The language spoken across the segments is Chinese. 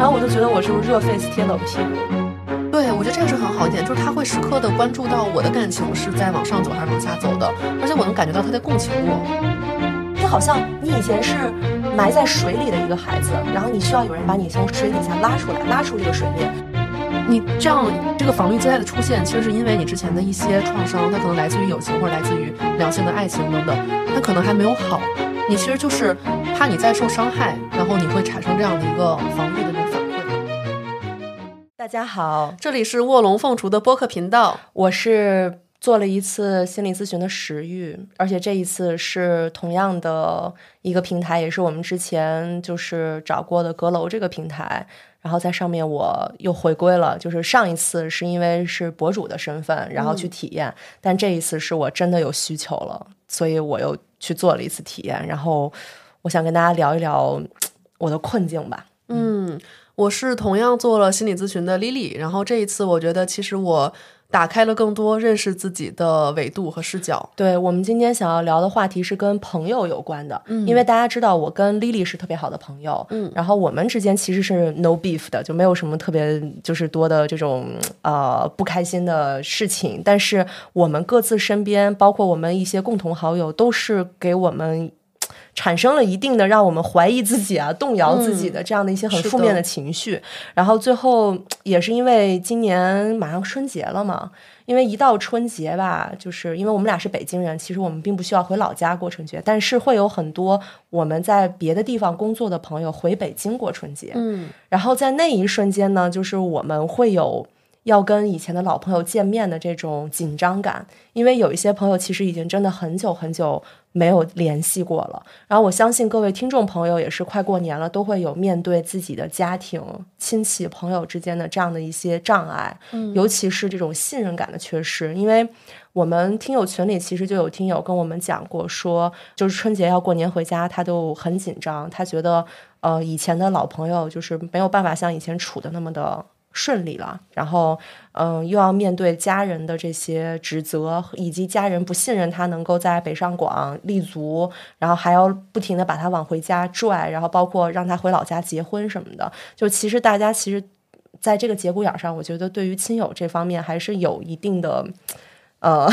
然后我就觉得我是热 face 贴冷屁股。对，我觉得这个是很好一点，就是他会时刻的关注到我的感情是在往上走还是往下走的，而且我能感觉到他在共情我。就好像你以前是埋在水里的一个孩子，然后你需要有人把你从水底下拉出来，拉出这个水面。你这样这个防御姿态的出现，其实是因为你之前的一些创伤，它可能来自于友情或者来自于两性的爱情等等，它可能还没有好。你其实就是怕你再受伤害，然后你会产生这样的一个防御的家好，这里是卧龙凤雏的播客频道，我是做了一次心理咨询的食欲，而且这一次是同样的一个平台，也是我们之前就是找过的阁楼这个平台。然后在上面我又回归了，就是上一次是因为是博主的身份，然后去体验，但这一次是我真的有需求了，所以我又去做了一次体验。然后我想跟大家聊一聊我的困境吧。嗯，我是同样做了心理咨询的 Lily，然后这一次我觉得其实我。打开了更多认识自己的维度和视角。对我们今天想要聊的话题是跟朋友有关的，嗯，因为大家知道我跟 Lily 是特别好的朋友，嗯，然后我们之间其实是 no beef 的，就没有什么特别就是多的这种呃不开心的事情。但是我们各自身边，包括我们一些共同好友，都是给我们。产生了一定的让我们怀疑自己啊、动摇自己的这样的一些很负面的情绪，然后最后也是因为今年马上春节了嘛，因为一到春节吧，就是因为我们俩是北京人，其实我们并不需要回老家过春节，但是会有很多我们在别的地方工作的朋友回北京过春节，嗯，然后在那一瞬间呢，就是我们会有。要跟以前的老朋友见面的这种紧张感，因为有一些朋友其实已经真的很久很久没有联系过了。然后我相信各位听众朋友也是快过年了，都会有面对自己的家庭、亲戚、朋友之间的这样的一些障碍，嗯，尤其是这种信任感的缺失。因为我们听友群里其实就有听友跟我们讲过，说就是春节要过年回家，他都很紧张，他觉得呃以前的老朋友就是没有办法像以前处的那么的。顺利了，然后，嗯，又要面对家人的这些指责，以及家人不信任他能够在北上广立足，然后还要不停的把他往回家拽，然后包括让他回老家结婚什么的。就其实大家其实在这个节骨眼上，我觉得对于亲友这方面还是有一定的。呃，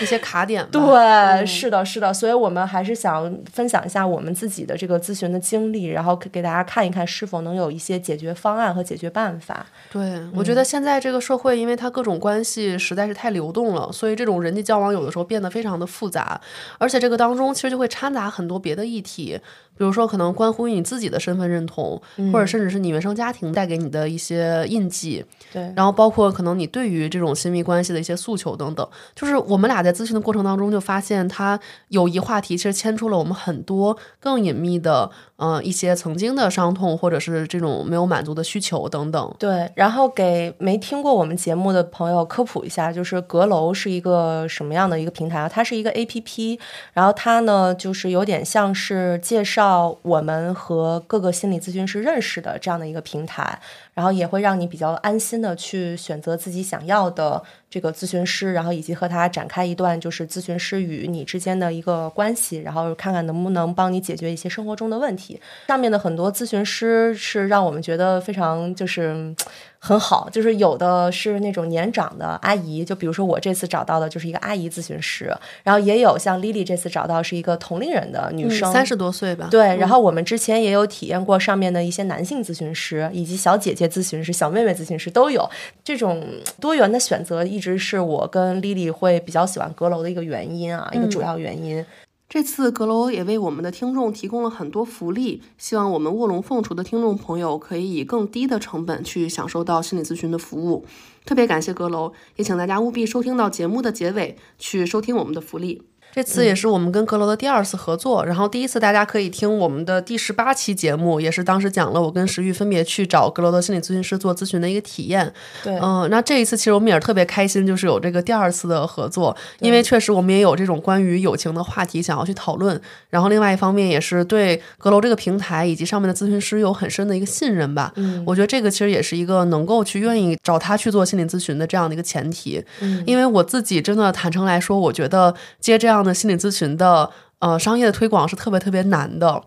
一些卡点，对，是的，是的，所以我们还是想分享一下我们自己的这个咨询的经历，然后给大家看一看是否能有一些解决方案和解决办法。对，我觉得现在这个社会，因为它各种关系实在是太流动了，所以这种人际交往有的时候变得非常的复杂，而且这个当中其实就会掺杂很多别的议题。比如说，可能关乎于你自己的身份认同，或者甚至是你原生家庭带给你的一些印记，对，然后包括可能你对于这种亲密关系的一些诉求等等。就是我们俩在咨询的过程当中，就发现他友谊话题其实牵出了我们很多更隐秘的。嗯，一些曾经的伤痛，或者是这种没有满足的需求等等。对，然后给没听过我们节目的朋友科普一下，就是阁楼是一个什么样的一个平台啊？它是一个 A P P，然后它呢，就是有点像是介绍到我们和各个心理咨询师认识的这样的一个平台。然后也会让你比较安心的去选择自己想要的这个咨询师，然后以及和他展开一段就是咨询师与你之间的一个关系，然后看看能不能帮你解决一些生活中的问题。上面的很多咨询师是让我们觉得非常就是。很好，就是有的是那种年长的阿姨，就比如说我这次找到的就是一个阿姨咨询师，然后也有像 Lily 这次找到是一个同龄人的女生，三十多岁吧。对，然后我们之前也有体验过上面的一些男性咨询师，以及小姐姐咨询师、小妹妹咨询师都有。这种多元的选择一直是我跟 Lily 会比较喜欢阁楼的一个原因啊，一个主要原因。这次阁楼也为我们的听众提供了很多福利，希望我们卧龙凤雏的听众朋友可以以更低的成本去享受到心理咨询的服务。特别感谢阁楼，也请大家务必收听到节目的结尾去收听我们的福利。这次也是我们跟阁楼的第二次合作，然后第一次大家可以听我们的第十八期节目，也是当时讲了我跟石玉分别去找阁楼的心理咨询师做咨询的一个体验。对，嗯，那这一次其实我们也是特别开心，就是有这个第二次的合作，因为确实我们也有这种关于友情的话题想要去讨论，然后另外一方面也是对阁楼这个平台以及上面的咨询师有很深的一个信任吧。嗯，我觉得这个其实也是一个能够去愿意找他去做心理咨询的这样的一个前提。嗯，因为我自己真的坦诚来说，我觉得接这样的心理咨询。的呃，商业的推广是特别特别难的，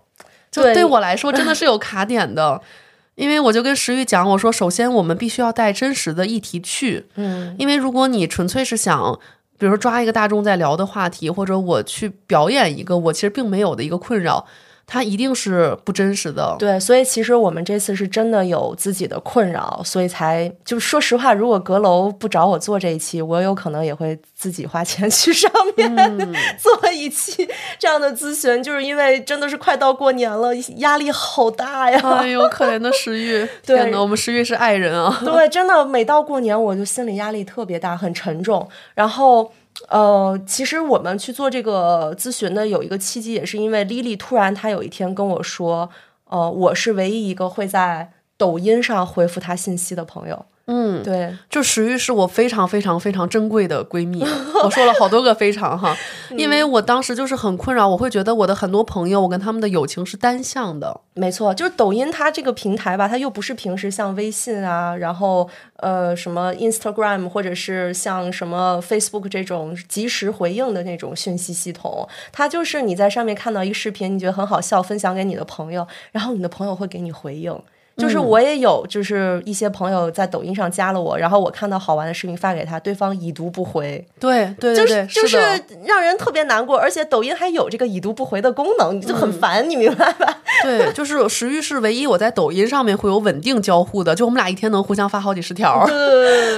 就对我来说真的是有卡点的。因为我就跟石玉讲，我说首先我们必须要带真实的议题去，嗯，因为如果你纯粹是想，比如说抓一个大众在聊的话题，或者我去表演一个我其实并没有的一个困扰。它一定是不真实的，对，所以其实我们这次是真的有自己的困扰，所以才就是说实话，如果阁楼不找我做这一期，我有可能也会自己花钱去上面 做一期这样的咨询，就是因为真的是快到过年了，压力好大呀！哎呦，可怜的石玉，天呐，我们石玉是爱人啊！对，真的每到过年我就心理压力特别大，很沉重，然后。呃，其实我们去做这个咨询的有一个契机，也是因为 Lily 突然她有一天跟我说，呃，我是唯一一个会在抖音上回复她信息的朋友。嗯，对，就石玉是我非常非常非常珍贵的闺蜜，我说了好多个非常哈，因为我当时就是很困扰，我会觉得我的很多朋友，我跟他们的友情是单向的。没错，就是抖音它这个平台吧，它又不是平时像微信啊，然后呃什么 Instagram 或者是像什么 Facebook 这种及时回应的那种讯息系统，它就是你在上面看到一个视频，你觉得很好笑，分享给你的朋友，然后你的朋友会给你回应。就是我也有，就是一些朋友在抖音上加了我，然后我看到好玩的视频发给他，对方已读不回。对对对，就是就是让人特别难过，而且抖音还有这个已读不回的功能，就很烦，你明白吧？对，就是石玉是唯一我在抖音上面会有稳定交互的，就我们俩一天能互相发好几十条，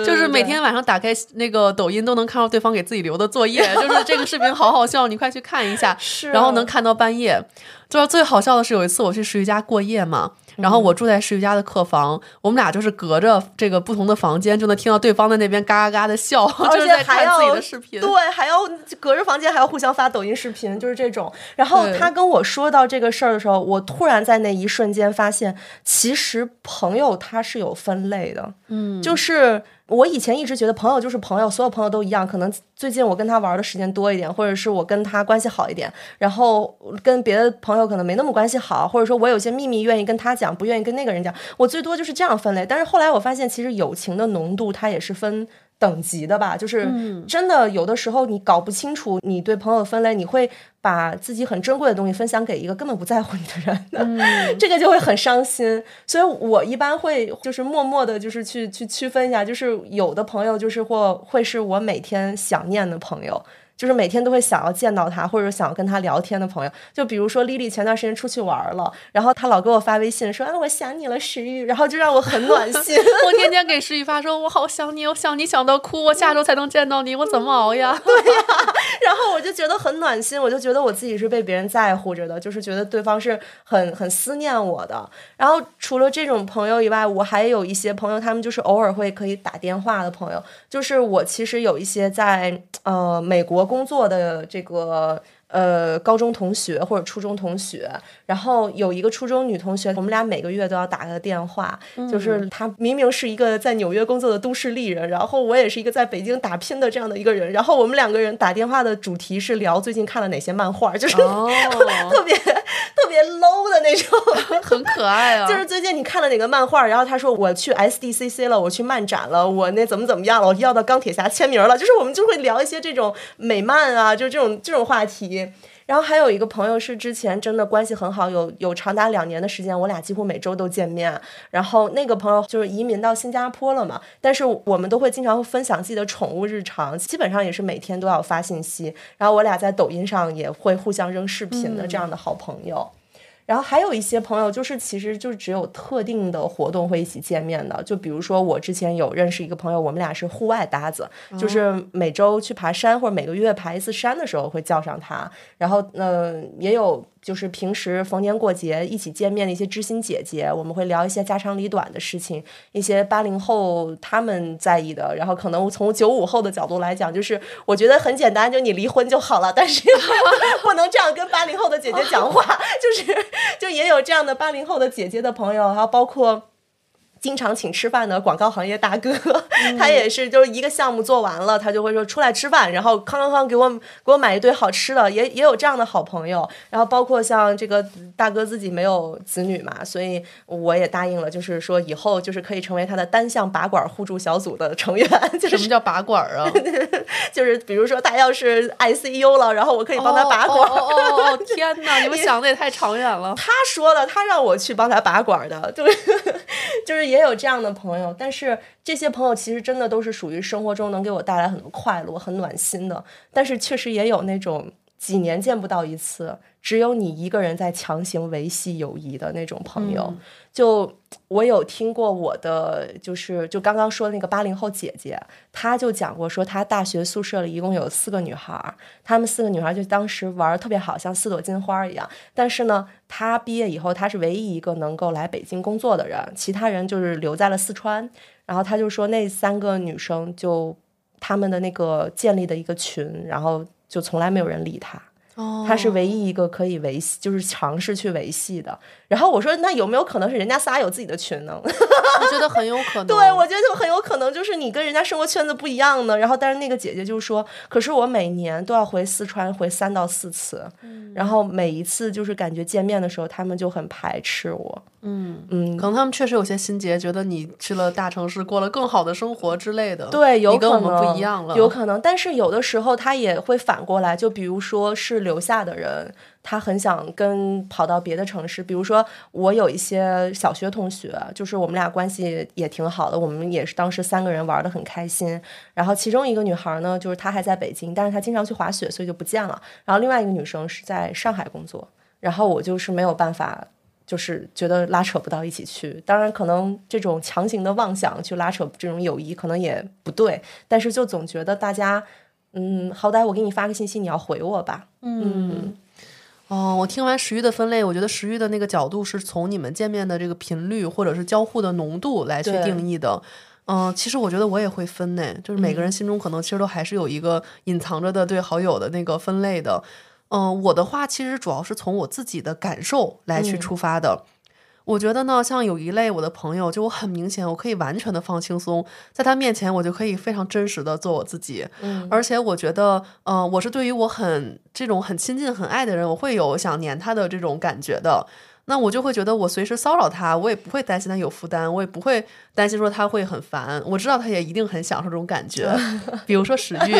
就是每天晚上打开那个抖音都能看到对方给自己留的作业，就是这个视频好好笑，你快去看一下，然后能看到半夜。就是最好笑的是有一次我去石玉家过夜嘛。然后我住在石瑜家的客房，我们俩就是隔着这个不同的房间，就能听到对方在那边嘎嘎嘎的笑，就是在看自己的视频。对，还要隔着房间还要互相发抖音视频，就是这种。然后他跟我说到这个事儿的时候，我突然在那一瞬间发现，其实朋友他是有分类的，嗯，就是。我以前一直觉得朋友就是朋友，所有朋友都一样。可能最近我跟他玩的时间多一点，或者是我跟他关系好一点，然后跟别的朋友可能没那么关系好，或者说我有些秘密愿意跟他讲，不愿意跟那个人讲。我最多就是这样分类。但是后来我发现，其实友情的浓度它也是分。等级的吧，就是真的有的时候你搞不清楚你对朋友分类，你会把自己很珍贵的东西分享给一个根本不在乎你的人，这个就会很伤心。所以我一般会就是默默的，就是去去区分一下，就是有的朋友就是或会是我每天想念的朋友。就是每天都会想要见到他，或者想要跟他聊天的朋友，就比如说丽丽前段时间出去玩了，然后她老给我发微信说啊我想你了石玉，然后就让我很暖心。我天天给石玉发说我好想你，我想你想到哭，我下周才能见到你，我怎么熬呀？对呀，然后我就觉得很暖心，我就觉得我自己是被别人在乎着的，就是觉得对方是很很思念我的。然后除了这种朋友以外，我还有一些朋友，他们就是偶尔会可以打电话的朋友，就是我其实有一些在呃美国。工作的这个。呃，高中同学或者初中同学，然后有一个初中女同学，我们俩每个月都要打个电话。就是她明明是一个在纽约工作的都市丽人，然后我也是一个在北京打拼的这样的一个人，然后我们两个人打电话的主题是聊最近看了哪些漫画，就是 特别特别 low 的那种，很可爱啊。就是最近你看了哪个漫画，然后她说我去 SDCC 了，我去漫展了，我那怎么怎么样了，我要到钢铁侠签名了，就是我们就会聊一些这种美漫啊，就这种这种话题。然后还有一个朋友是之前真的关系很好，有有长达两年的时间，我俩几乎每周都见面。然后那个朋友就是移民到新加坡了嘛，但是我们都会经常会分享自己的宠物日常，基本上也是每天都要发信息。然后我俩在抖音上也会互相扔视频的这样的好朋友。然后还有一些朋友，就是其实就只有特定的活动会一起见面的，就比如说我之前有认识一个朋友，我们俩是户外搭子，就是每周去爬山或者每个月爬一次山的时候会叫上他，然后嗯也有。就是平时逢年过节一起见面的一些知心姐姐，我们会聊一些家长里短的事情，一些八零后他们在意的。然后可能从九五后的角度来讲，就是我觉得很简单，就你离婚就好了。但是 不能这样跟八零后的姐姐讲话，就是就也有这样的八零后的姐姐的朋友，还有包括。经常请吃饭的广告行业大哥，他也是就是一个项目做完了，他就会说出来吃饭，然后康康康给我给我买一堆好吃的，也也有这样的好朋友。然后包括像这个大哥自己没有子女嘛，所以我也答应了，就是说以后就是可以成为他的单项拔管互助小组的成员。就是什么叫拔管啊？就是比如说他要是 ICU 了，然后我可以帮他拔管。哦哦哦！天哪，你们想的也太长远了。他说的，他让我去帮他拔管的，就是就是也有这样的朋友，但是这些朋友其实真的都是属于生活中能给我带来很多快乐、很暖心的，但是确实也有那种几年见不到一次，只有你一个人在强行维系友谊的那种朋友。就我有听过我的，就是就刚刚说的那个八零后姐姐，她就讲过说，她大学宿舍里一共有四个女孩，她们四个女孩就当时玩的特别好，像四朵金花一样。但是呢，她毕业以后，她是唯一一个能够来北京工作的人，其他人就是留在了四川。然后她就说，那三个女生就她们的那个建立的一个群，然后就从来没有人理她。哦，他是唯一一个可以维系，就是尝试去维系的。然后我说，那有没有可能是人家仨有自己的群呢？我觉得很有可能。对，我觉得就很有可能，就是你跟人家生活圈子不一样呢。然后，但是那个姐姐就说，可是我每年都要回四川回三到四次，然后每一次就是感觉见面的时候，他们就很排斥我。嗯嗯，可能他们确实有些心结，觉得你去了大城市，过了更好的生活之类的。对，有可能跟我们不一样了，有可能。但是有的时候他也会反过来，就比如说是留下的人，他很想跟跑到别的城市。比如说我有一些小学同学，就是我们俩关系也挺好的，我们也是当时三个人玩的很开心。然后其中一个女孩呢，就是她还在北京，但是她经常去滑雪，所以就不见了。然后另外一个女生是在上海工作，然后我就是没有办法。就是觉得拉扯不到一起去，当然可能这种强行的妄想去拉扯这种友谊可能也不对，但是就总觉得大家，嗯，好歹我给你发个信息，你要回我吧。嗯，哦，我听完食欲的分类，我觉得食欲的那个角度是从你们见面的这个频率或者是交互的浓度来去定义的。嗯，其实我觉得我也会分呢，就是每个人心中可能其实都还是有一个隐藏着的对好友的那个分类的。嗯，我的话其实主要是从我自己的感受来去出发的。我觉得呢，像有一类我的朋友，就我很明显，我可以完全的放轻松，在他面前我就可以非常真实的做我自己。嗯，而且我觉得，嗯，我是对于我很这种很亲近、很爱的人，我会有想黏他的这种感觉的。那我就会觉得，我随时骚扰他，我也不会担心他有负担，我也不会担心说他会很烦。我知道他也一定很享受这种感觉。比如说史玉，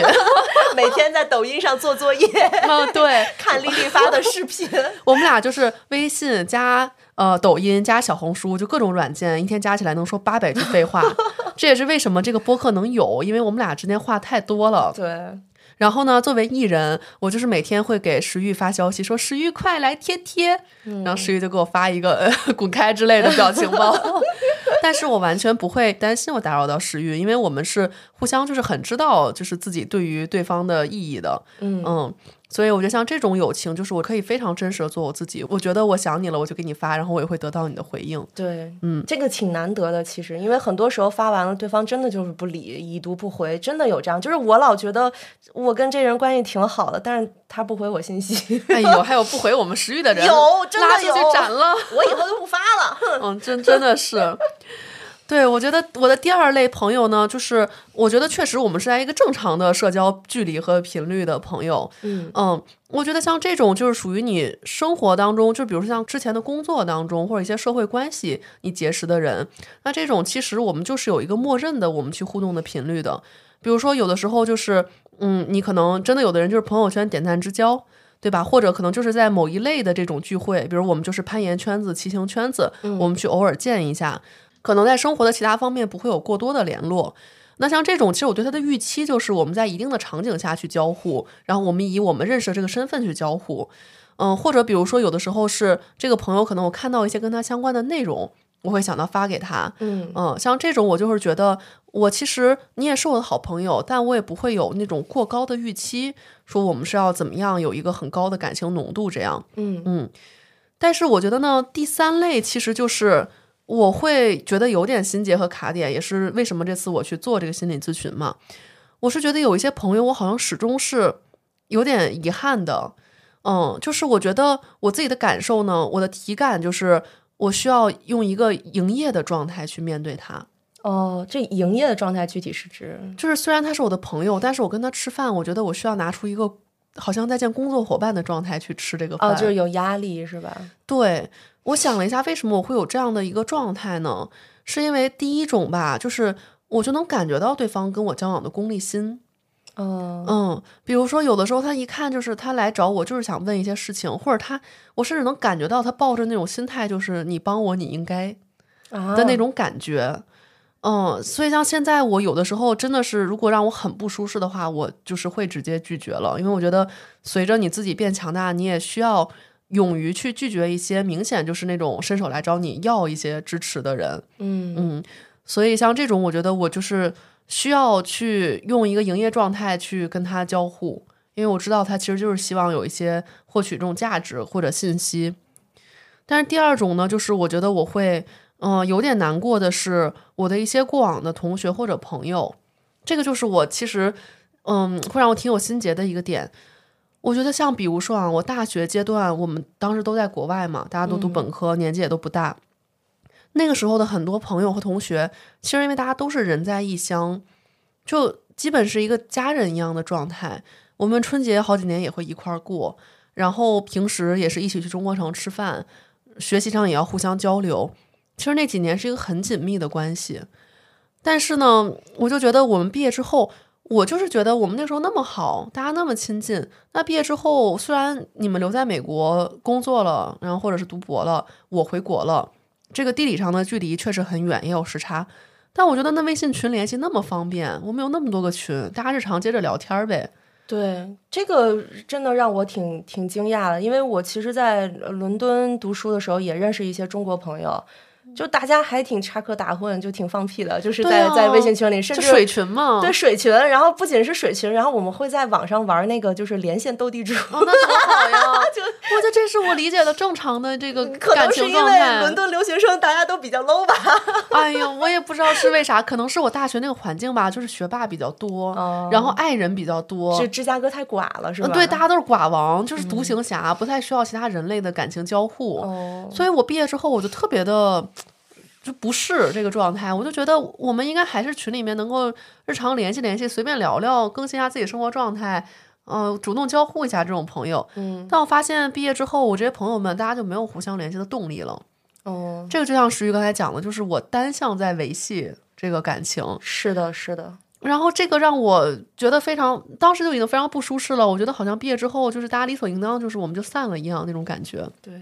每天在抖音上做作业，嗯，对，看丽丽发的视频。我们俩就是微信加呃抖音加小红书，就各种软件，一天加起来能说八百句废话。这也是为什么这个播客能有，因为我们俩之间话太多了。对。然后呢，作为艺人，我就是每天会给石玉发消息，说石玉快来贴贴，然后石玉就给我发一个 滚开之类的表情包。但是我完全不会担心我打扰到石玉，因为我们是互相就是很知道就是自己对于对方的意义的。嗯嗯。所以我觉得像这种友情，就是我可以非常真实的做我自己。我觉得我想你了，我就给你发，然后我也会得到你的回应。对，嗯，这个挺难得的，其实，因为很多时候发完了，对方真的就是不理，已读不回，真的有这样。就是我老觉得我跟这人关系挺好的，但是他不回我信息。哎呦，还有不回我们食欲的人，有，真的有，斩了。我以后就不发了。嗯，真真的是。对，我觉得我的第二类朋友呢，就是我觉得确实我们是在一个正常的社交距离和频率的朋友。嗯嗯，我觉得像这种就是属于你生活当中，就比如说像之前的工作当中或者一些社会关系你结识的人，那这种其实我们就是有一个默认的我们去互动的频率的。比如说有的时候就是嗯，你可能真的有的人就是朋友圈点赞之交，对吧？或者可能就是在某一类的这种聚会，比如我们就是攀岩圈子、骑行圈子，我们去偶尔见一下。可能在生活的其他方面不会有过多的联络，那像这种，其实我对他的预期就是我们在一定的场景下去交互，然后我们以我们认识的这个身份去交互，嗯，或者比如说有的时候是这个朋友，可能我看到一些跟他相关的内容，我会想到发给他，嗯。嗯，像这种我就是觉得我其实你也是我的好朋友，但我也不会有那种过高的预期，说我们是要怎么样有一个很高的感情浓度这样，嗯。嗯，但是我觉得呢，第三类其实就是。我会觉得有点心结和卡点，也是为什么这次我去做这个心理咨询嘛。我是觉得有一些朋友，我好像始终是有点遗憾的。嗯，就是我觉得我自己的感受呢，我的体感就是我需要用一个营业的状态去面对他。哦，这营业的状态具体是指？就是虽然他是我的朋友，但是我跟他吃饭，我觉得我需要拿出一个好像在见工作伙伴的状态去吃这个饭，哦，就是有压力是吧？对，我想了一下，为什么我会有这样的一个状态呢？是因为第一种吧，就是我就能感觉到对方跟我交往的功利心。嗯嗯，比如说有的时候他一看就是他来找我，就是想问一些事情，或者他我甚至能感觉到他抱着那种心态，就是你帮我，你应该的那种感觉。嗯，所以像现在我有的时候真的是，如果让我很不舒适的话，我就是会直接拒绝了，因为我觉得随着你自己变强大，你也需要勇于去拒绝一些明显就是那种伸手来找你要一些支持的人。嗯嗯，所以像这种，我觉得我就是需要去用一个营业状态去跟他交互，因为我知道他其实就是希望有一些获取这种价值或者信息。但是第二种呢，就是我觉得我会。嗯，有点难过的是，我的一些过往的同学或者朋友，这个就是我其实，嗯，会让我挺有心结的一个点。我觉得像比如说啊，我大学阶段，我们当时都在国外嘛，大家都读本科，年纪也都不大。那个时候的很多朋友和同学，其实因为大家都是人在异乡，就基本是一个家人一样的状态。我们春节好几年也会一块儿过，然后平时也是一起去中国城吃饭，学习上也要互相交流。其实那几年是一个很紧密的关系，但是呢，我就觉得我们毕业之后，我就是觉得我们那时候那么好，大家那么亲近。那毕业之后，虽然你们留在美国工作了，然后或者是读博了，我回国了，这个地理上的距离确实很远，也有时差。但我觉得那微信群联系那么方便，我们有那么多个群，大家日常接着聊天呗。对，这个真的让我挺挺惊讶的，因为我其实，在伦敦读书的时候，也认识一些中国朋友。就大家还挺插科打诨，就挺放屁的，就是在在微信群里，甚至水群嘛，对水群。然后不仅是水群，然后我们会在网上玩那个就是连线斗地主，那多好呀！就我觉得这是我理解的正常的这个感情状态。伦敦留学生大家都比较 low 吧？哎呦，我也不知道是为啥，可能是我大学那个环境吧，就是学霸比较多，然后爱人比较多。是芝加哥太寡了，是吧？对，大家都是寡王，就是独行侠，不太需要其他人类的感情交互。所以我毕业之后，我就特别的。就不是这个状态，我就觉得我们应该还是群里面能够日常联系联系，随便聊聊，更新一下自己生活状态，嗯，主动交互一下这种朋友。嗯，但我发现毕业之后，我这些朋友们大家就没有互相联系的动力了。哦，这个就像石玉刚才讲的，就是我单向在维系这个感情。是的，是的。然后这个让我觉得非常，当时就已经非常不舒适了。我觉得好像毕业之后，就是大家理所应当，就是我们就散了一样那种感觉。对。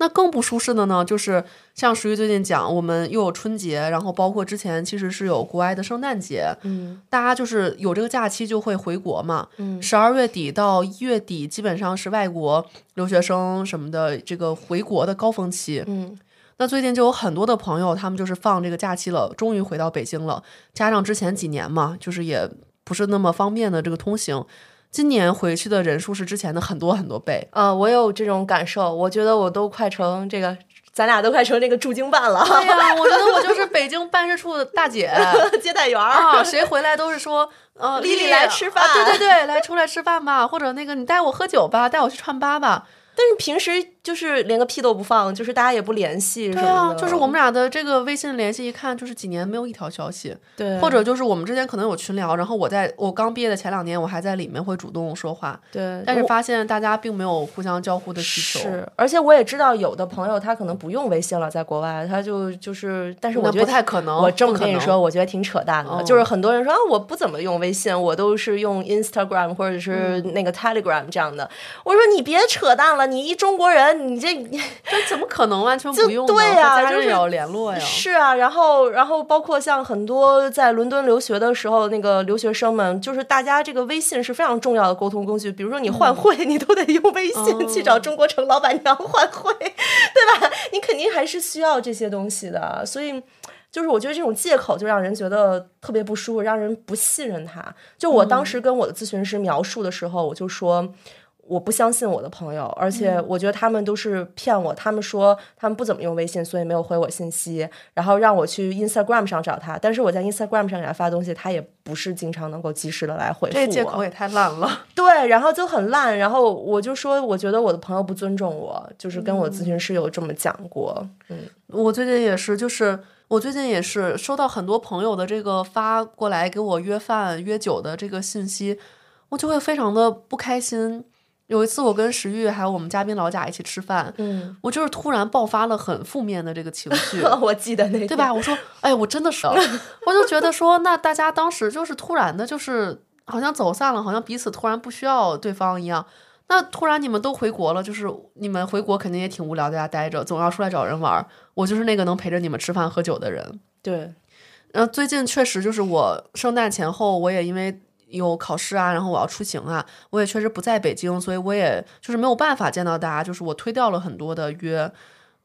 那更不舒适的呢，就是像属于最近讲，我们又有春节，然后包括之前其实是有国外的圣诞节，嗯，大家就是有这个假期就会回国嘛，嗯，十二月底到一月底基本上是外国留学生什么的这个回国的高峰期，嗯，那最近就有很多的朋友，他们就是放这个假期了，终于回到北京了，加上之前几年嘛，就是也不是那么方便的这个通行。今年回去的人数是之前的很多很多倍啊！我有这种感受，我觉得我都快成这个，咱俩都快成那个驻京办了。对呀，我觉得我就是北京办事处的大姐、接待员啊！谁回来都是说，呃，丽丽来吃饭，对对对，来出来吃饭吧，或者那个你带我喝酒吧，带我去串吧吧。但是平时就是连个屁都不放，就是大家也不联系，对啊，就是我们俩的这个微信联系，一看就是几年没有一条消息，对，或者就是我们之间可能有群聊，然后我在我刚毕业的前两年，我还在里面会主动说话，对，但是发现大家并没有互相交互的需求，是，而且我也知道有的朋友他可能不用微信了，在国外他就就是，但是我觉得不太可能，我这么跟你说，我觉得挺扯淡的，就是很多人说啊，我不怎么用微信，我都是用 Instagram 或者是那个 Telegram 这样的，我说你别扯淡了，你一中国人。你这这怎么可能完全不用？对呀，家人也要联络呀。是啊，然后然后包括像很多在伦敦留学的时候，那个留学生们，就是大家这个微信是非常重要的沟通工具。比如说你换 汇，你都得用微信去找中国城老板娘换汇，对吧？你肯定还是需要这些东西的。所以，就是我觉得这种借口就让人觉得特别不舒服，让人不信任他。就我当时跟我的咨询师描述的时候，我就说。我不相信我的朋友，而且我觉得他们都是骗我。他们说他们不怎么用微信，所以没有回我信息，然后让我去 Instagram 上找他。但是我在 Instagram 上给他发东西，他也不是经常能够及时的来回复我。这借口也太烂了。对，然后就很烂。然后我就说，我觉得我的朋友不尊重我，就是跟我咨询师有这么讲过。嗯，我最近也是，就是我最近也是收到很多朋友的这个发过来给我约饭约酒的这个信息，我就会非常的不开心。有一次我跟石玉还有我们嘉宾老贾一起吃饭，嗯，我就是突然爆发了很负面的这个情绪，我记得那对吧？我说，哎，我真的是，我就觉得说，那大家当时就是突然的，就是好像走散了，好像彼此突然不需要对方一样。那突然你们都回国了，就是你们回国肯定也挺无聊，在家待着，总要出来找人玩。我就是那个能陪着你们吃饭喝酒的人。对，然后最近确实就是我圣诞前后，我也因为。有考试啊，然后我要出行啊，我也确实不在北京，所以我也就是没有办法见到大家，就是我推掉了很多的约，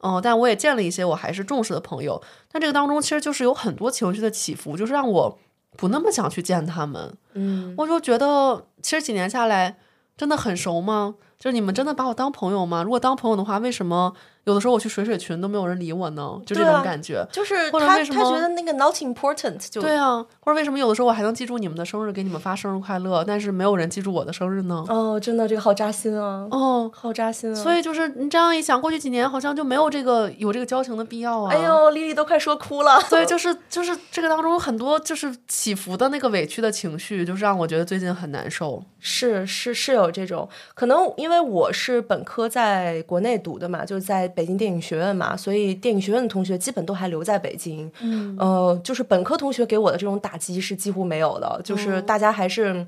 嗯，但我也见了一些我还是重视的朋友，但这个当中其实就是有很多情绪的起伏，就是让我不那么想去见他们，嗯，我就觉得其实几年下来真的很熟吗？就是你们真的把我当朋友吗？如果当朋友的话，为什么？有的时候我去水水群都没有人理我呢，就这种感觉。就是或者为什么他觉得那个 not important 就对啊，或者为什么有的时候我还能记住你们的生日，给你们发生日快乐，但是没有人记住我的生日呢？哦，真的这个好扎心啊！哦，好扎心啊！所以就是你这样一想，过去几年好像就没有这个有这个交情的必要啊！哎呦，丽丽都快说哭了。所以就是就是这个当中有很多就是起伏的那个委屈的情绪，就是让我觉得最近很难受。是是是有这种可能，因为我是本科在国内读的嘛，就是在北京电影学院。嘛，所以电影学院的同学基本都还留在北京。嗯，呃，就是本科同学给我的这种打击是几乎没有的，就是大家还是，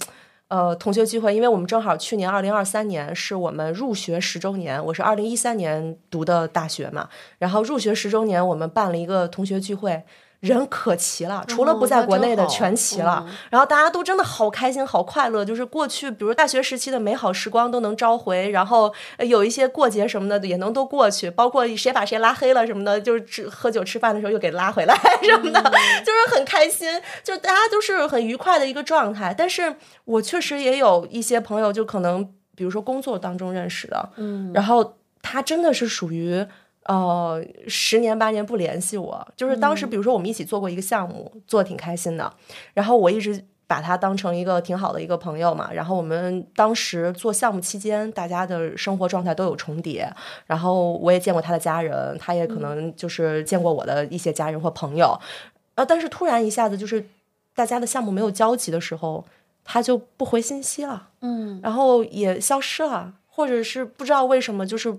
呃，同学聚会，因为我们正好去年二零二三年是我们入学十周年，我是二零一三年读的大学嘛，然后入学十周年，我们办了一个同学聚会。人可齐了，除了不在国内的全齐了。然后大家都真的好开心、好快乐，就是过去比如大学时期的美好时光都能召回，然后有一些过节什么的也能都过去，包括谁把谁拉黑了什么的，就是吃喝酒吃饭的时候又给拉回来 什么的，就是很开心，就大家都是很愉快的一个状态。但是我确实也有一些朋友，就可能比如说工作当中认识的，嗯，然后他真的是属于。呃，十年八年不联系我，就是当时比如说我们一起做过一个项目，做的挺开心的，然后我一直把他当成一个挺好的一个朋友嘛。然后我们当时做项目期间，大家的生活状态都有重叠，然后我也见过他的家人，他也可能就是见过我的一些家人或朋友。呃，但是突然一下子就是大家的项目没有交集的时候，他就不回信息了，嗯，然后也消失了，或者是不知道为什么就是。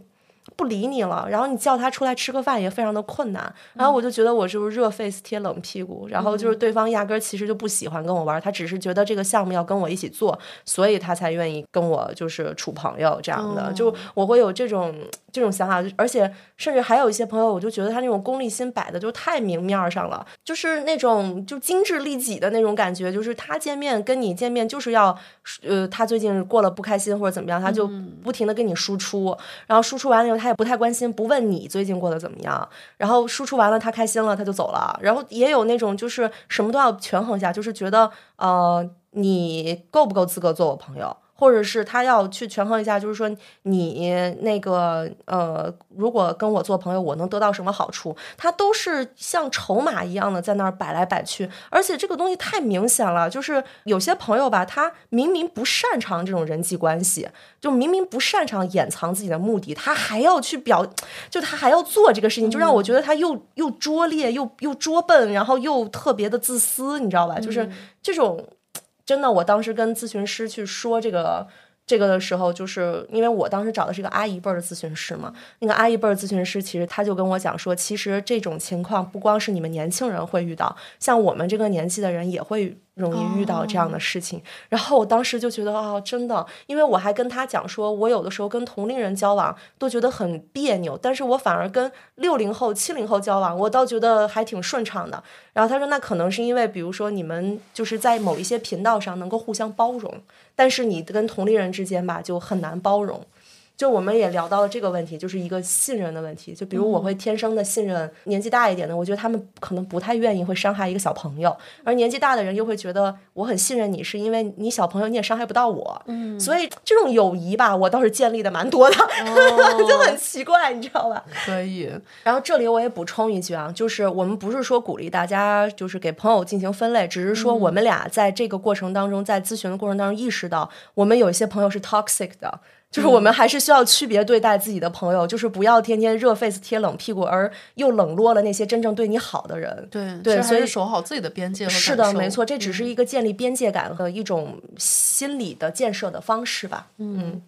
不理你了，然后你叫他出来吃个饭也非常的困难，然后我就觉得我是不是热 face 贴冷屁股，然后就是对方压根儿其实就不喜欢跟我玩，他只是觉得这个项目要跟我一起做，所以他才愿意跟我就是处朋友这样的，就我会有这种这种想法，而且甚至还有一些朋友，我就觉得他那种功利心摆的就太明面上了，就是那种就精致利己的那种感觉，就是他见面跟你见面就是要，呃，他最近过了不开心或者怎么样，他就不停的跟你输出，然后输出完了以后。他也不太关心，不问你最近过得怎么样。然后输出完了，他开心了，他就走了。然后也有那种就是什么都要权衡一下，就是觉得呃，你够不够资格做我朋友。或者是他要去权衡一下，就是说你那个呃，如果跟我做朋友，我能得到什么好处？他都是像筹码一样的在那儿摆来摆去，而且这个东西太明显了。就是有些朋友吧，他明明不擅长这种人际关系，就明明不擅长掩藏自己的目的，他还要去表，就他还要做这个事情，就让我觉得他又又拙劣，又又拙笨，然后又特别的自私，你知道吧？就是这种。真的，我当时跟咨询师去说这个这个的时候，就是因为我当时找的是一个阿姨辈儿的咨询师嘛。那个阿姨辈儿咨询师其实他就跟我讲说，其实这种情况不光是你们年轻人会遇到，像我们这个年纪的人也会。容易遇到这样的事情，然后我当时就觉得啊，真的，因为我还跟他讲说，我有的时候跟同龄人交往都觉得很别扭，但是我反而跟六零后、七零后交往，我倒觉得还挺顺畅的。然后他说，那可能是因为，比如说你们就是在某一些频道上能够互相包容，但是你跟同龄人之间吧，就很难包容。就我们也聊到了这个问题，就是一个信任的问题。就比如我会天生的信任年纪大一点的，我觉得他们可能不太愿意会伤害一个小朋友，而年纪大的人又会觉得我很信任你，是因为你小朋友你也伤害不到我。嗯，所以这种友谊吧，我倒是建立的蛮多的，就很奇怪，你知道吧？可以。然后这里我也补充一句啊，就是我们不是说鼓励大家就是给朋友进行分类，只是说我们俩在这个过程当中，在咨询的过程当中意识到，我们有一些朋友是 toxic 的。就是我们还是需要区别对待自己的朋友，就是不要天天热 face 贴冷屁股，而又冷落了那些真正对你好的人。对对，所以守好自己的边界和是的，没错，这只是一个建立边界感和一种心理的建设的方式吧。嗯，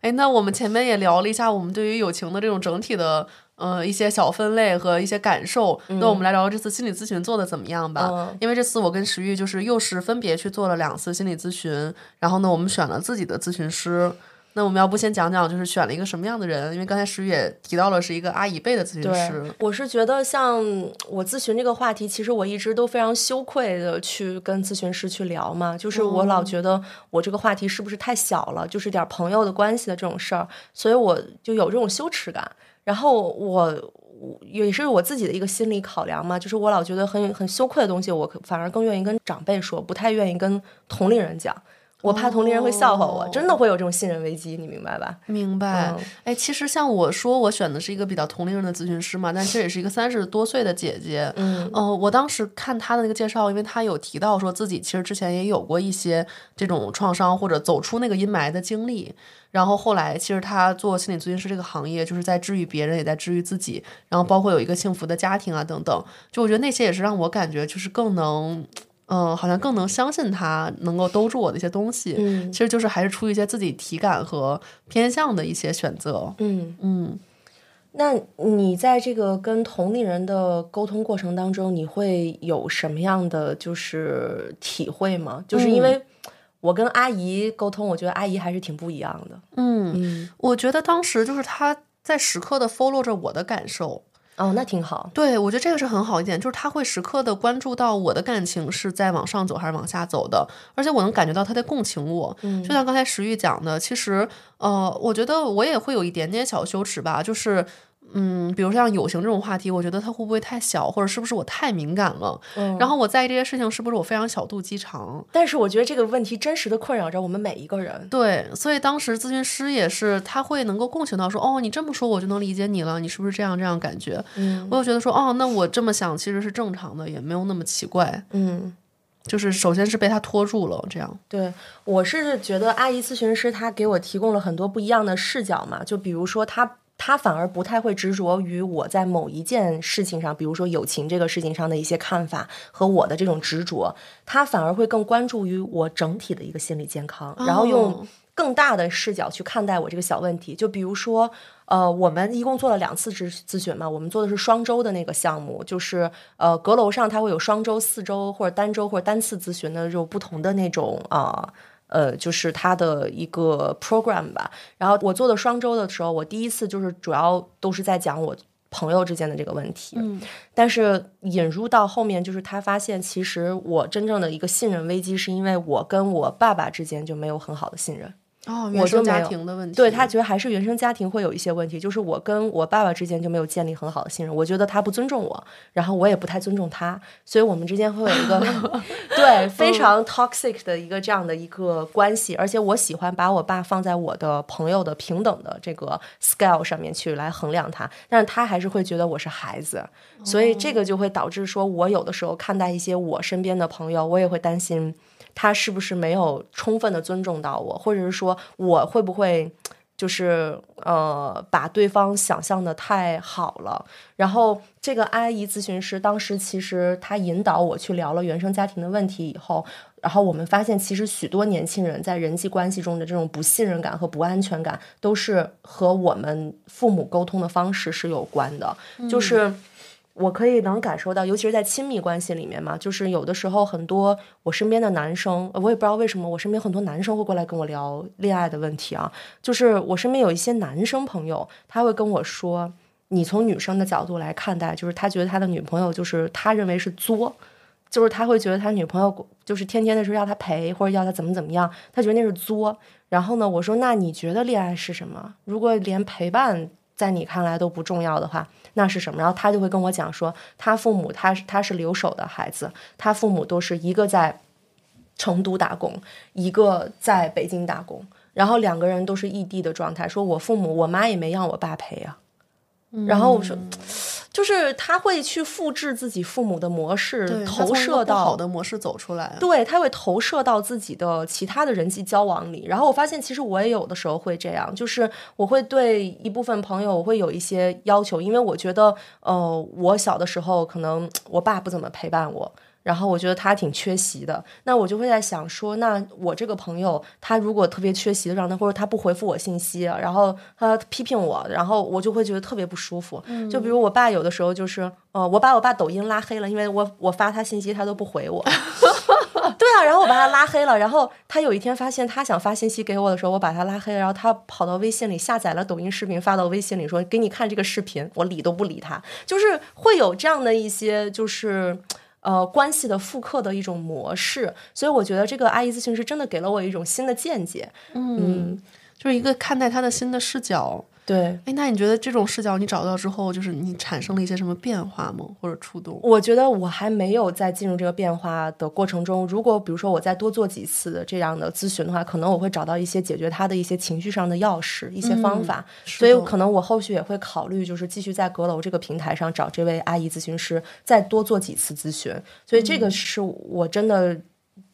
哎，那我们前面也聊了一下我们对于友情的这种整体的。呃，一些小分类和一些感受，那我们来聊聊这次心理咨询做的怎么样吧。因为这次我跟石玉就是又是分别去做了两次心理咨询，然后呢，我们选了自己的咨询师。那我们要不先讲讲，就是选了一个什么样的人？因为刚才石宇也提到了是一个阿姨辈的咨询师。我是觉得像我咨询这个话题，其实我一直都非常羞愧的去跟咨询师去聊嘛，就是我老觉得我这个话题是不是太小了，就是点朋友的关系的这种事儿，所以我就有这种羞耻感。然后我也是我自己的一个心理考量嘛，就是我老觉得很很羞愧的东西，我反而更愿意跟长辈说，不太愿意跟同龄人讲。我怕同龄人会笑话我，真的会有这种信任危机，你明白吧？明白。哎，其实像我说，我选的是一个比较同龄人的咨询师嘛，但其实也是一个三十多岁的姐姐。嗯，呃，我当时看她的那个介绍，因为她有提到说自己其实之前也有过一些这种创伤或者走出那个阴霾的经历，然后后来其实她做心理咨询师这个行业，就是在治愈别人，也在治愈自己，然后包括有一个幸福的家庭啊等等。就我觉得那些也是让我感觉就是更能。嗯，好像更能相信他能够兜住我的一些东西，嗯，其实就是还是出于一些自己体感和偏向的一些选择，嗯嗯。那你在这个跟同龄人的沟通过程当中，你会有什么样的就是体会吗？就是因为我跟阿姨沟通，我觉得阿姨还是挺不一样的，嗯嗯，我觉得当时就是他在时刻的 follow 着我的感受。哦，那挺好。对，我觉得这个是很好一点，就是他会时刻的关注到我的感情是在往上走还是往下走的，而且我能感觉到他在共情我。嗯，就像刚才石玉讲的，其实，呃，我觉得我也会有一点点小羞耻吧，就是。嗯，比如像友情这种话题，我觉得它会不会太小，或者是不是我太敏感了？嗯，然后我在意这些事情，是不是我非常小肚鸡肠？但是我觉得这个问题真实的困扰着我们每一个人。对，所以当时咨询师也是，他会能够共情到说，哦，你这么说我就能理解你了，你是不是这样这样感觉？嗯，我就觉得说，哦，那我这么想其实是正常的，也没有那么奇怪。嗯，就是首先是被他拖住了，这样。对，我是觉得阿姨咨询师她给我提供了很多不一样的视角嘛，就比如说她。他反而不太会执着于我在某一件事情上，比如说友情这个事情上的一些看法和我的这种执着，他反而会更关注于我整体的一个心理健康，然后用更大的视角去看待我这个小问题。就比如说，呃，我们一共做了两次咨咨询嘛，我们做的是双周的那个项目，就是呃，阁楼上它会有双周、四周或者单周或者单次咨询的这种不同的那种啊。呃，就是它的一个 program 吧。然后我做的双周的时候，我第一次就是主要都是在讲我朋友之间的这个问题。嗯，但是引入到后面，就是他发现其实我真正的一个信任危机，是因为我跟我爸爸之间就没有很好的信任。哦，原生家庭的问题，对他觉得还是原生家庭会有一些问题，就是我跟我爸爸之间就没有建立很好的信任，我觉得他不尊重我，然后我也不太尊重他，所以我们之间会有一个 对非常 toxic 的一个这样的一个关系，而且我喜欢把我爸放在我的朋友的平等的这个 scale 上面去来衡量他，但是他还是会觉得我是孩子，所以这个就会导致说我有的时候看待一些我身边的朋友，我也会担心。他是不是没有充分的尊重到我，或者是说我会不会就是呃把对方想象的太好了？然后这个阿姨咨询师当时其实他引导我去聊了原生家庭的问题以后，然后我们发现其实许多年轻人在人际关系中的这种不信任感和不安全感，都是和我们父母沟通的方式是有关的，就是。我可以能感受到，尤其是在亲密关系里面嘛，就是有的时候很多我身边的男生，我也不知道为什么，我身边很多男生会过来跟我聊恋爱的问题啊。就是我身边有一些男生朋友，他会跟我说，你从女生的角度来看待，就是他觉得他的女朋友就是他认为是作，就是他会觉得他女朋友就是天天的时候要他陪或者要他怎么怎么样，他觉得那是作。然后呢，我说那你觉得恋爱是什么？如果连陪伴在你看来都不重要的话。那是什么？然后他就会跟我讲说，他父母他是他是留守的孩子，他父母都是一个在成都打工，一个在北京打工，然后两个人都是异地的状态。说我父母我妈也没让我爸陪啊。然后我说。就是他会去复制自己父母的模式，投射到好的模式走出来。对，他会投射到自己的其他的人际交往里。然后我发现，其实我也有的时候会这样，就是我会对一部分朋友，我会有一些要求，因为我觉得，呃，我小的时候可能我爸不怎么陪伴我。然后我觉得他挺缺席的，那我就会在想说，那我这个朋友他如果特别缺席的状态，或者他不回复我信息，然后他批评我，然后我就会觉得特别不舒服。就比如我爸有的时候就是，呃，我把我爸抖音拉黑了，因为我我发他信息他都不回我。对啊，然后我把他拉黑了，然后他有一天发现他想发信息给我的时候，我把他拉黑了，然后他跑到微信里下载了抖音视频发到微信里说给你看这个视频，我理都不理他，就是会有这样的一些就是。呃，关系的复刻的一种模式，所以我觉得这个阿姨咨询师真的给了我一种新的见解，嗯，就是一个看待他的新的视角。对，哎，那你觉得这种视角你找到之后，就是你产生了一些什么变化吗？或者触动？我觉得我还没有在进入这个变化的过程中。如果比如说我再多做几次的这样的咨询的话，可能我会找到一些解决他的一些情绪上的钥匙、一些方法。所以可能我后续也会考虑，就是继续在阁楼这个平台上找这位阿姨咨询师，再多做几次咨询。所以这个是我真的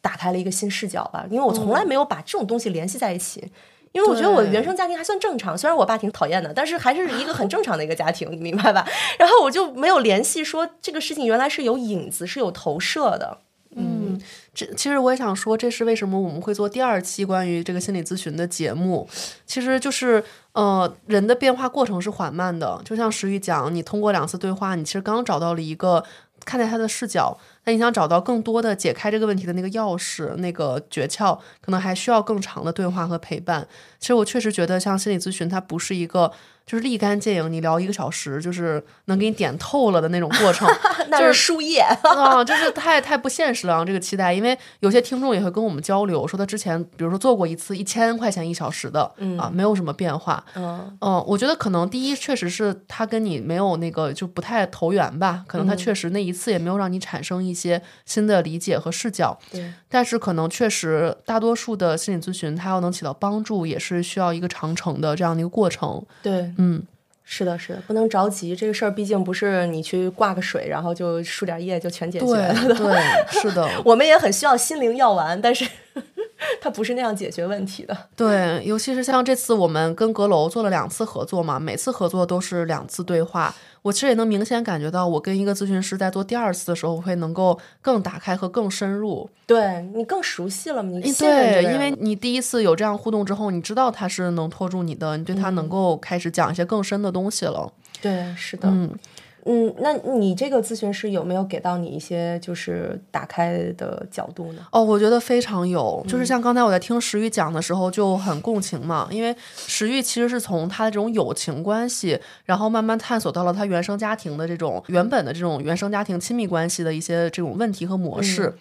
打开了一个新视角吧，因为我从来没有把这种东西联系在一起。因为我觉得我原生家庭还算正常，虽然我爸挺讨厌的，但是还是一个很正常的一个家庭，你明白吧？然后我就没有联系说这个事情原来是有影子，是有投射的。嗯，这其实我也想说，这是为什么我们会做第二期关于这个心理咨询的节目。其实就是，呃，人的变化过程是缓慢的，就像石玉讲，你通过两次对话，你其实刚找到了一个看待他的视角。那你想找到更多的解开这个问题的那个钥匙、那个诀窍，可能还需要更长的对话和陪伴。其实我确实觉得，像心理咨询，它不是一个。就是立竿见影，你聊一个小时，就是能给你点透了的那种过程，那是输液 啊，就是太太不现实了。这个期待，因为有些听众也会跟我们交流，说他之前比如说做过一次一千块钱一小时的，啊，没有什么变化。嗯嗯，我觉得可能第一确实是他跟你没有那个就不太投缘吧，可能他确实那一次也没有让你产生一些新的理解和视角。对，但是可能确实大多数的心理咨询，它要能起到帮助，也是需要一个长程的这样的一个过程。对。嗯，是的，是的，不能着急。这个事儿毕竟不是你去挂个水，然后就输点液就全解决了。对，是的，我们也很需要心灵药丸，但是。它不是那样解决问题的。对，尤其是像这次我们跟阁楼做了两次合作嘛，每次合作都是两次对话。我其实也能明显感觉到，我跟一个咨询师在做第二次的时候，我会能够更打开和更深入。对你更熟悉了，你对，因为你第一次有这样互动之后，你知道他是能拖住你的，你对他能够开始讲一些更深的东西了。对，是的，嗯。嗯，那你这个咨询师有没有给到你一些就是打开的角度呢？哦，我觉得非常有，就是像刚才我在听石玉讲的时候就很共情嘛，因为石玉其实是从他的这种友情关系，然后慢慢探索到了他原生家庭的这种原本的这种原生家庭亲密关系的一些这种问题和模式。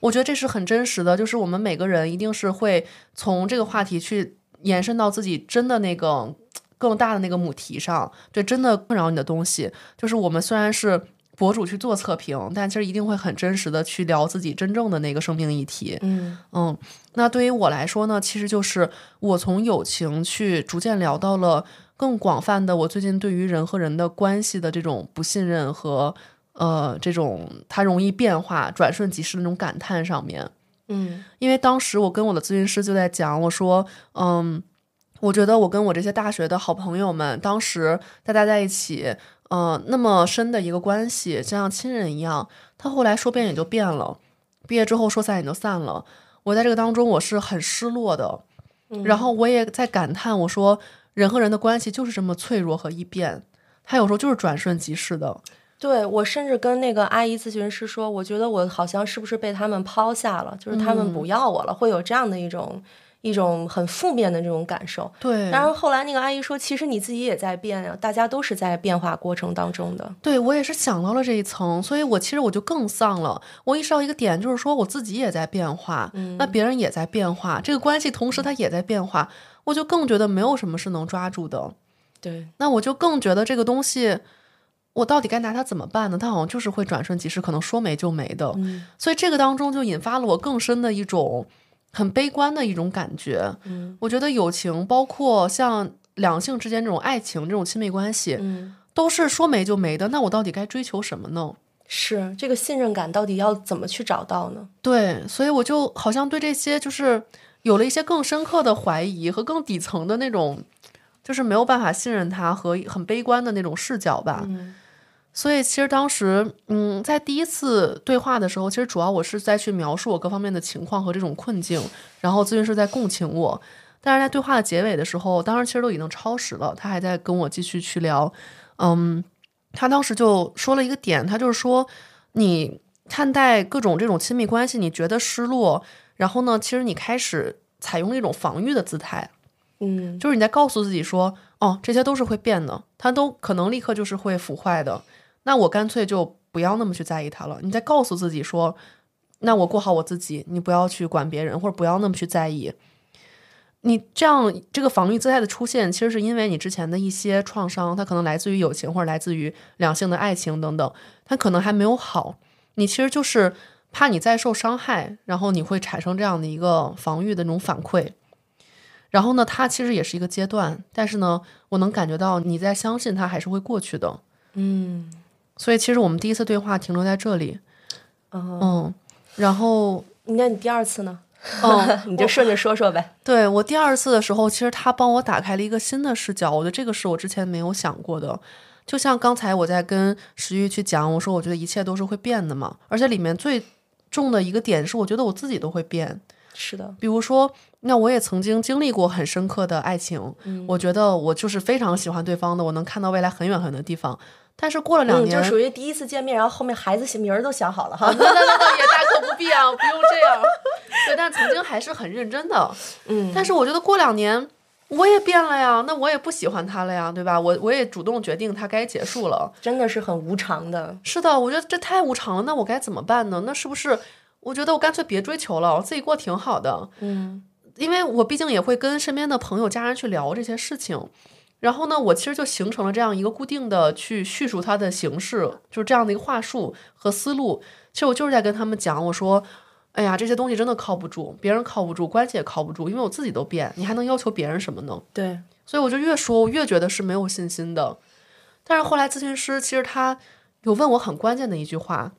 我觉得这是很真实的，就是我们每个人一定是会从这个话题去延伸到自己真的那个。更大的那个母题上，对，真的困扰你的东西，就是我们虽然是博主去做测评，但其实一定会很真实的去聊自己真正的那个生命议题。嗯嗯，那对于我来说呢，其实就是我从友情去逐渐聊到了更广泛的，我最近对于人和人的关系的这种不信任和呃这种它容易变化、转瞬即逝的那种感叹上面。嗯，因为当时我跟我的咨询师就在讲，我说，嗯。我觉得我跟我这些大学的好朋友们，当时大家在一起，呃，那么深的一个关系，就像亲人一样。他后来说变也就变了，毕业之后说散也就散了。我在这个当中我是很失落的，然后我也在感叹，我说人和人的关系就是这么脆弱和易变，他有时候就是转瞬即逝的。对我甚至跟那个阿姨咨询师说，我觉得我好像是不是被他们抛下了，就是他们不要我了，会有这样的一种。一种很负面的这种感受，对。然后后来那个阿姨说，其实你自己也在变呀，大家都是在变化过程当中的。对我也是想到了这一层，所以我其实我就更丧了。我意识到一个点，就是说我自己也在变化，那别人也在变化，这个关系同时它也在变化，我就更觉得没有什么是能抓住的。对，那我就更觉得这个东西，我到底该拿它怎么办呢？它好像就是会转瞬即逝，可能说没就没的。所以这个当中就引发了我更深的一种。很悲观的一种感觉，嗯，我觉得友情包括像两性之间这种爱情、这种亲密关系，嗯，都是说没就没的，那我到底该追求什么呢？是这个信任感到底要怎么去找到呢？对，所以我就好像对这些就是有了一些更深刻的怀疑和更底层的那种，就是没有办法信任他和很悲观的那种视角吧。所以其实当时，嗯，在第一次对话的时候，其实主要我是在去描述我各方面的情况和这种困境，然后咨询师在共情我。但是在对话的结尾的时候，当时其实都已经超时了，他还在跟我继续去聊。嗯，他当时就说了一个点，他就是说，你看待各种这种亲密关系，你觉得失落，然后呢，其实你开始采用一种防御的姿态，嗯，就是你在告诉自己说，哦，这些都是会变的，它都可能立刻就是会腐坏的。那我干脆就不要那么去在意他了。你在告诉自己说，那我过好我自己，你不要去管别人，或者不要那么去在意。你这样这个防御姿态的出现，其实是因为你之前的一些创伤，它可能来自于友情或者来自于两性的爱情等等，它可能还没有好。你其实就是怕你再受伤害，然后你会产生这样的一个防御的那种反馈。然后呢，它其实也是一个阶段，但是呢，我能感觉到你在相信它还是会过去的。嗯所以其实我们第一次对话停留在这里，嗯，嗯，然后那你第二次呢？嗯，你就顺着说说呗。对我第二次的时候，其实他帮我打开了一个新的视角，我觉得这个是我之前没有想过的。就像刚才我在跟石玉去讲，我说我觉得一切都是会变的嘛，而且里面最重的一个点是，我觉得我自己都会变。是的，比如说，那我也曾经经历过很深刻的爱情，我觉得我就是非常喜欢对方的，我能看到未来很远很远的地方。但是过了两嗯，年，就属于第一次见面，然后后面孩子名儿都想好了哈。那那那那也大可不必啊，不用这样。对，但曾经还是很认真的。嗯，但是我觉得过两年我也变了呀，那我也不喜欢他了呀，对吧？我我也主动决定他该结束了。真的是很无常的。是的，我觉得这太无常了，那我该怎么办呢？那是不是我觉得我干脆别追求了，我自己过挺好的？嗯因为我毕竟也会跟身边的朋友、家人去聊这些事情。然后呢，我其实就形成了这样一个固定的去叙述它的形式，就是这样的一个话术和思路。其实我就是在跟他们讲，我说，哎呀，这些东西真的靠不住，别人靠不住，关系也靠不住，因为我自己都变，你还能要求别人什么呢？对，所以我就越说，我越觉得是没有信心的。但是后来咨询师其实他有问我很关键的一句话，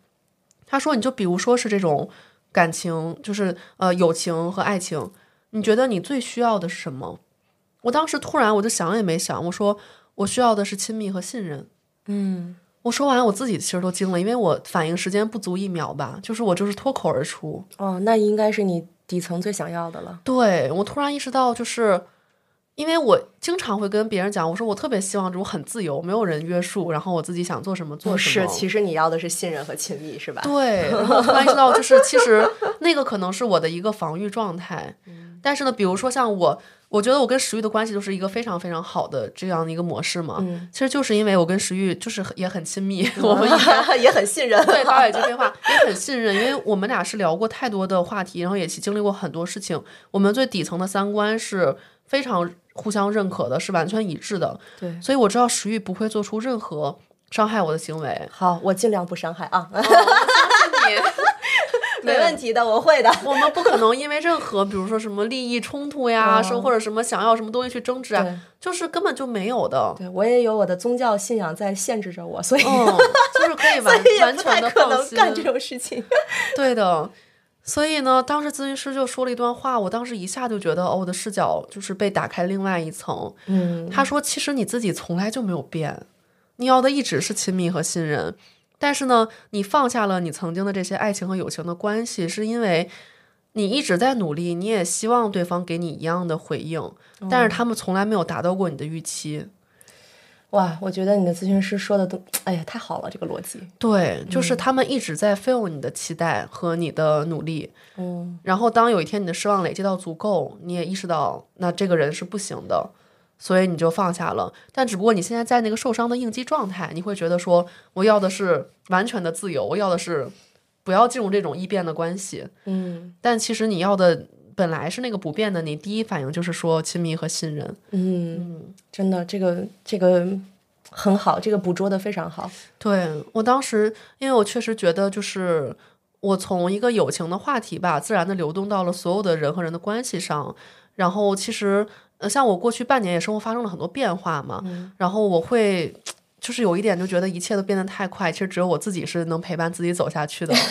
他说：“你就比如说是这种感情，就是呃友情和爱情，你觉得你最需要的是什么？”我当时突然我就想也没想，我说我需要的是亲密和信任。嗯我说完我自己其实都惊了，因为我反应时间不足一秒吧，就是我就是脱口而出。哦，那应该是你底层最想要的了。对我突然意识到，就是因为我经常会跟别人讲，我说我特别希望这种很自由，没有人约束，然后我自己想做什么做什么。是，其实你要的是信任和亲密，是吧？对，然后我突然意识到，就是其实那个可能是我的一个防御状态。但是呢，比如说像我，我觉得我跟石玉的关系就是一个非常非常好的这样的一个模式嘛。嗯其实就是因为我跟石玉就是也很亲密，我们 也很信任。对，导演这句话也很信任，因为我们俩是聊过太多的话题，然后也经历过很多事情，我们最底层的三观是非常互相认可的，是完全一致的。对，所以我知道石玉不会做出任何伤害我的行为。好，我尽量不伤害啊，哦、我相信你。没问题的，我会的。我们不可能因为任何，比如说什么利益冲突呀，说、或者什么想要什么东西去争执啊，就是根本就没有的。对我也有我的宗教信仰在限制着我，所以、嗯，就是可以完完全的可能放心。干这种事情。对的，所以呢，当时咨询师就说了一段话，我当时一下就觉得，哦，我的视角就是被打开另外一层。嗯，他说，其实你自己从来就没有变，你要的一直是亲密和信任，但是呢，你放下了你曾经的这些爱情和友情的关系，是因为。你一直在努力，你也希望对方给你一样的回应，但是他们从来没有达到过你的预期。哇，我觉得你的咨询师说的都，哎呀，太好了，这个逻辑。对，就是他们一直在 fail 你的期待和你的努力，嗯，然后当有一天你的失望累积到足够，你也意识到那这个人是不行的，所以你就放下了。但只不过你现在在那个受伤的应激状态，你会觉得说我要的是完全的自由，我要的是不要进入这种异变的关系。嗯但其实你要的本来是那个不变的，你第一反应就是说亲密和信任。嗯，真的，这个这个很好，这个捕捉的非常好。对我当时，因为我确实觉得，就是我从一个友情的话题吧，自然的流动到了所有的人和人的关系上。然后其实，呃，像我过去半年也生活发生了很多变化嘛，然后我会就是有一点就觉得一切都变得太快，其实只有我自己是能陪伴自己走下去的。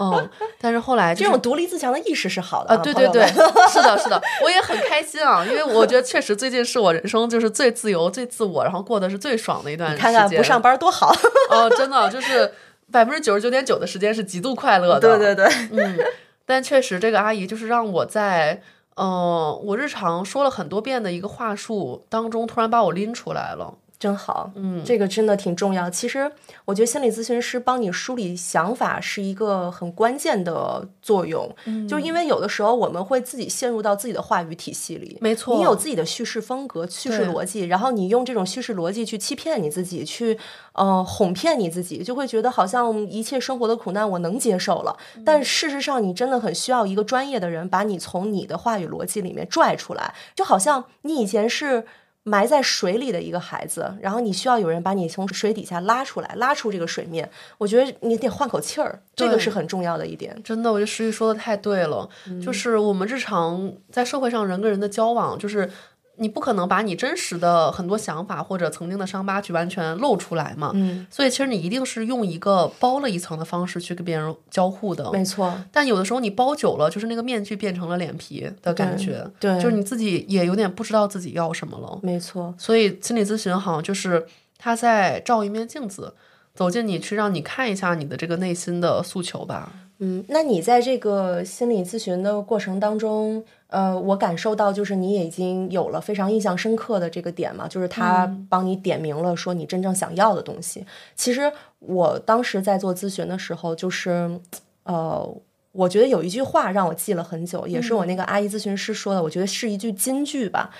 嗯，但是后来、就是、这种独立自强的意识是好的啊，对对对，是的，是的，我也很开心啊，因为我觉得确实最近是我人生就是最自由、最自我，然后过得是最爽的一段时间。看看不上班多好。哦，真的就是百分之九十九点九的时间是极度快乐的。对对对，嗯，但确实这个阿姨就是让我在嗯、呃我日常说了很多遍的一个话术当中，突然把我拎出来了。真好，嗯，这个真的挺重要。其实我觉得心理咨询师帮你梳理想法是一个很关键的作用，嗯，就因为有的时候我们会自己陷入到自己的话语体系里，没错。你有自己的叙事风格、叙事逻辑，然后你用这种叙事逻辑去欺骗你自己，去呃哄骗你自己，就会觉得好像一切生活的苦难我能接受了，但事实上你真的很需要一个专业的人把你从你的话语逻辑里面拽出来，就好像你以前是。埋在水里的一个孩子，然后你需要有人把你从水底下拉出来，拉出这个水面。我觉得你得换口气儿，这个是很重要的一点。真的，我觉得石玉说的太对了，就是我们日常在社会上人跟人的交往，就是你不可能把你真实的很多想法或者曾经的伤疤去完全露出来嘛，嗯，所以其实你一定是用一个包了一层的方式去跟别人交互的。没错，但有的时候你包久了，就是那个面具变成了脸皮的感觉，对就是你自己也有点不知道自己要什么了。没错，所以心理咨询好像就是他在照一面镜子，走进你去让你看一下你的这个内心的诉求吧。嗯，那你在这个心理咨询的过程当中，呃，我感受到就是你也已经有了非常印象深刻的这个点嘛，就是他帮你点明了说你真正想要的东西。其实我当时在做咨询的时候，就是呃。我觉得有一句话让我记了很久，也是我那个阿姨咨询师说的，我觉得是一句金句吧。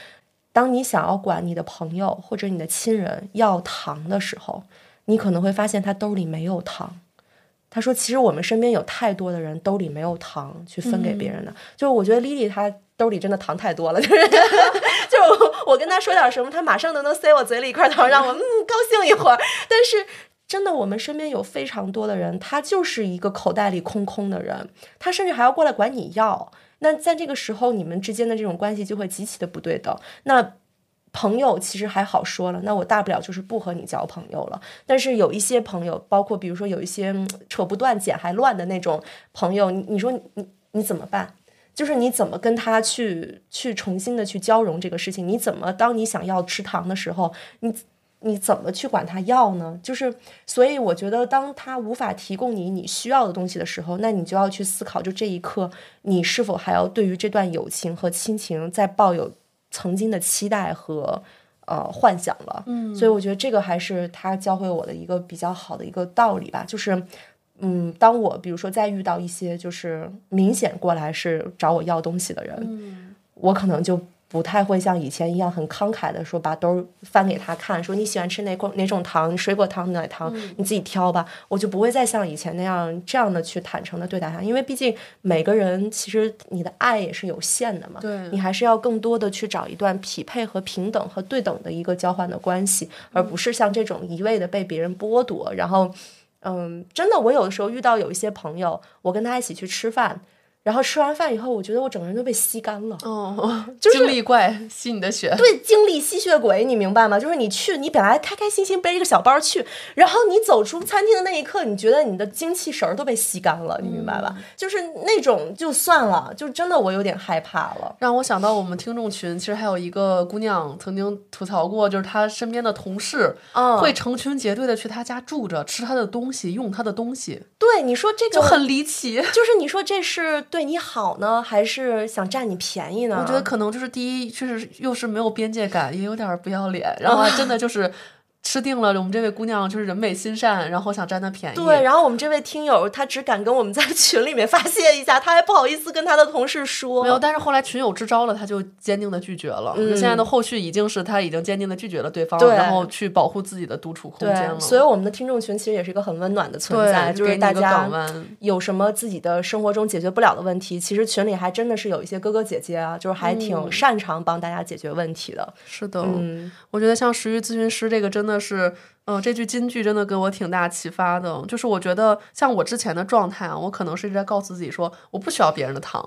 当你想要管你的朋友或者你的亲人要糖的时候，你可能会发现他兜里没有糖。他说：“其实我们身边有太多的人兜里没有糖去分给别人的，就是我觉得丽丽她兜里真的糖太多了，就是 就是我我跟她说点什么，她马上都能塞我嘴里一块糖，让我嗯高兴一会儿。但是真的，我们身边有非常多的人，他就是一个口袋里空空的人，他甚至还要过来管你要。那在这个时候，你们之间的这种关系就会极其的不对等。那朋友其实还好说了，那我大不了就是不和你交朋友了。但是有一些朋友，包括比如说有一些扯不断、剪还乱的那种朋友，你你说你你怎么办？就是你怎么跟他去去重新的去交融这个事情？你怎么当你想要吃糖的时候，你你怎么去管他要呢？就是所以我觉得，当他无法提供你你需要的东西的时候，那你就要去思考，就这一刻你是否还要对于这段友情和亲情再抱有曾经的期待和呃幻想了。嗯，所以我觉得这个还是他教会我的一个比较好的一个道理吧，就是。嗯，当我比如说再遇到一些就是明显过来是找我要东西的人，我可能就不太会像以前一样很慷慨的说把兜翻给他看，说你喜欢吃哪种哪种糖，水果糖、奶糖，你自己挑吧。我就不会再像以前那样这样的去坦诚的对待他，因为毕竟每个人其实你的爱也是有限的嘛，对你还是要更多的去找一段匹配和平等和对等的一个交换的关系，而不是像这种一味的被别人剥夺，然后。嗯，真的，我有的时候遇到有一些朋友，我跟他一起去吃饭，然后吃完饭以后，我觉得我整个人都被吸干了。哦，就是精力怪吸你的血。对，精力吸血鬼，你明白吗？就是你去，你本来开开心心背一个小包去，然后你走出餐厅的那一刻，你觉得你的精气神儿都被吸干了，你明白吧？就是那种就算了，就真的我有点害怕了。让我想到我们听众群，其实还有一个姑娘曾经吐槽过，就是她身边的同事嗯会成群结队的去她家住着，吃她的东西，用她的东西，对，你说这个就很离奇。就是你说这是对你好呢，还是想占你便宜呢？我觉得可能就是第一，确实又是没有边界感，也有点不要脸，然后还真的就是吃定了我们这位姑娘就是人美心善，然后想占她便宜。对，然后我们这位听友他只敢跟我们在群里面发泄一下，他还不好意思跟他的同事说。没有，但是后来群友支招了，他就坚定的拒绝了。嗯现在的后续已经是他已经坚定的拒绝了对方，对然后去保护自己的独处空间对，了。所以我们的听众群其实也是一个很温暖的存在，就是大家。有什么自己的生活中解决不了的问题，其实群里还真的是有一些哥哥姐姐啊，就是还挺擅长帮大家解决问题的。是的，嗯，我觉得像食欲咨询师这个真的的是，嗯、这句金句真的给我挺大启发的。就是我觉得像我之前的状态啊，我可能是一直在告诉自己说，我不需要别人的糖、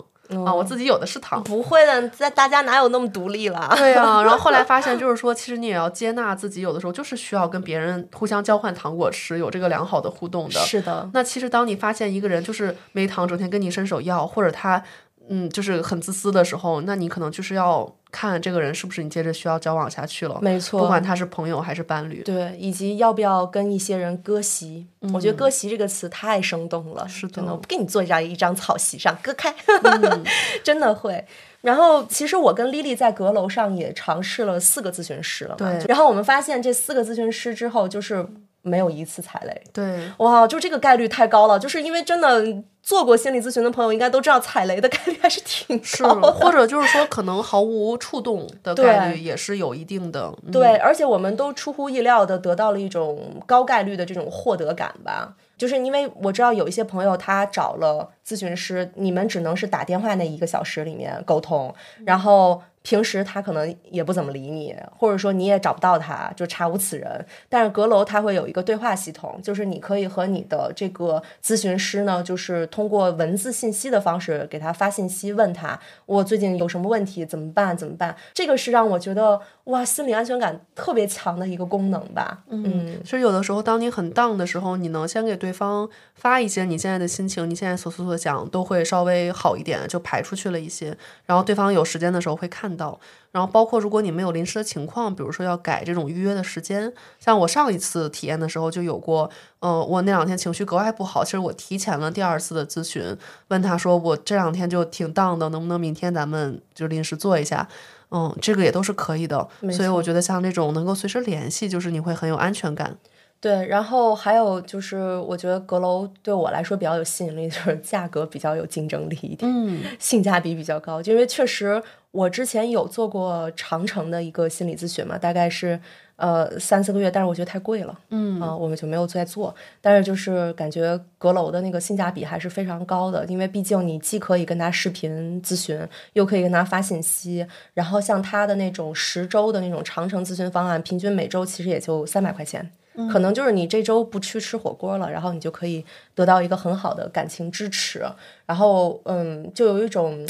啊，我自己有的是糖。不会的，在大家哪有那么独立了？对啊，然后后来发现，就是说，其实你也要接纳自己，有的时候就是需要跟别人互相交换糖果吃，有这个良好的互动的。是的，那其实当你发现一个人就是没糖，整天跟你伸手要，或者他嗯就是很自私的时候，那你可能就是要看这个人是不是你接着需要交往下去了。没错，不管他是朋友还是伴侣。对，以及要不要跟一些人割席？我觉得“割席”这个词太生动了，嗯是的。我不给你坐在一张草席上，割开，嗯 真的会。然后，其实我跟丽丽在阁楼上也尝试了四个咨询师了嘛。对然后我们发现这四个咨询师之后，就是没有一次踩雷。对，哇，就这个概率太高了，就是因为真的做过心理咨询的朋友应该都知道，踩雷的概率还是挺，高的。或者就是说，可能毫无触动的概率也是有一定的。嗯对，而且我们都出乎意料的得到了一种高概率的这种获得感吧。就是因为我知道有一些朋友他找了咨询师，你们只能是打电话那一个小时里面沟通，然后平时他可能也不怎么理你，或者说你也找不到他，就查无此人。但是阁楼它会有一个对话系统，就是你可以和你的这个咨询师呢，就是通过文字信息的方式给他发信息，问他我最近有什么问题，怎么办？怎么办？这个是让我觉得哇，心理安全感特别强的一个功能吧。嗯，其实有的时候，当你很 down 的时候，你能先给对方发一些你现在的心情，你现在所思所想，都会稍微好一点，就排出去了一些。然后对方有时间的时候会看到。然后包括如果你没有临时的情况，比如说要改这种预约的时间，像我上一次体验的时候就有过，呃，我那两天情绪格外不好，其实我提前了第二次的咨询，问他说我这两天就挺 down 的，能不能明天咱们就临时做一下？嗯，这个也都是可以的，所以我觉得像这种能够随时联系，就是你会很有安全感。对。然后还有就是，我觉得阁楼对我来说比较有吸引力，就是价格比较有竞争力一点。嗯，性价比比较高，就因为确实我之前有做过长城的一个心理咨询嘛，大概是呃三四个月，但是我觉得太贵了，嗯啊、我们就没有再做。但是就是感觉阁楼的那个性价比还是非常高的，因为毕竟你既可以跟他视频咨询，又可以跟他发信息，然后像他的那种十周的那种长城咨询方案，平均每周其实也就三百块钱。可能就是你这周不去吃火锅了，然后你就可以得到一个很好的感情支持，然后嗯，就有一种